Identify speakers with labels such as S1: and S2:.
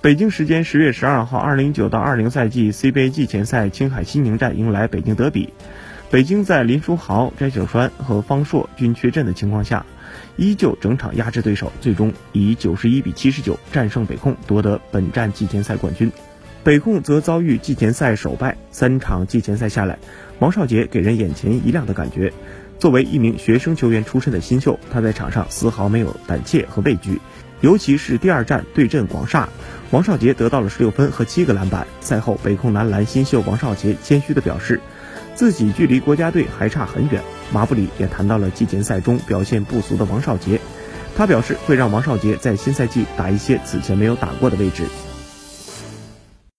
S1: 北京时间十月十二号，二零一九到二零赛季 CBA 季前赛青海西宁站迎来北京德比。北京在林书豪、翟小川和方硕均缺阵的情况下，依旧整场压制对手，最终以九十一比七十九战胜北控，夺得本站季前赛冠军。北控则遭遇季前赛首败，三场季前赛下来，王少杰给人眼前一亮的感觉。作为一名学生球员出身的新秀，他在场上丝毫没有胆怯和畏惧。尤其是第二战对阵广厦，王少杰得到了十六分和七个篮板。赛后，北控男篮新秀王少杰谦虚地表示，自己距离国家队还差很远。马布里也谈到了季前赛中表现不俗的王少杰，他表示会让王少杰在新赛季打一些此前没有打过的位置。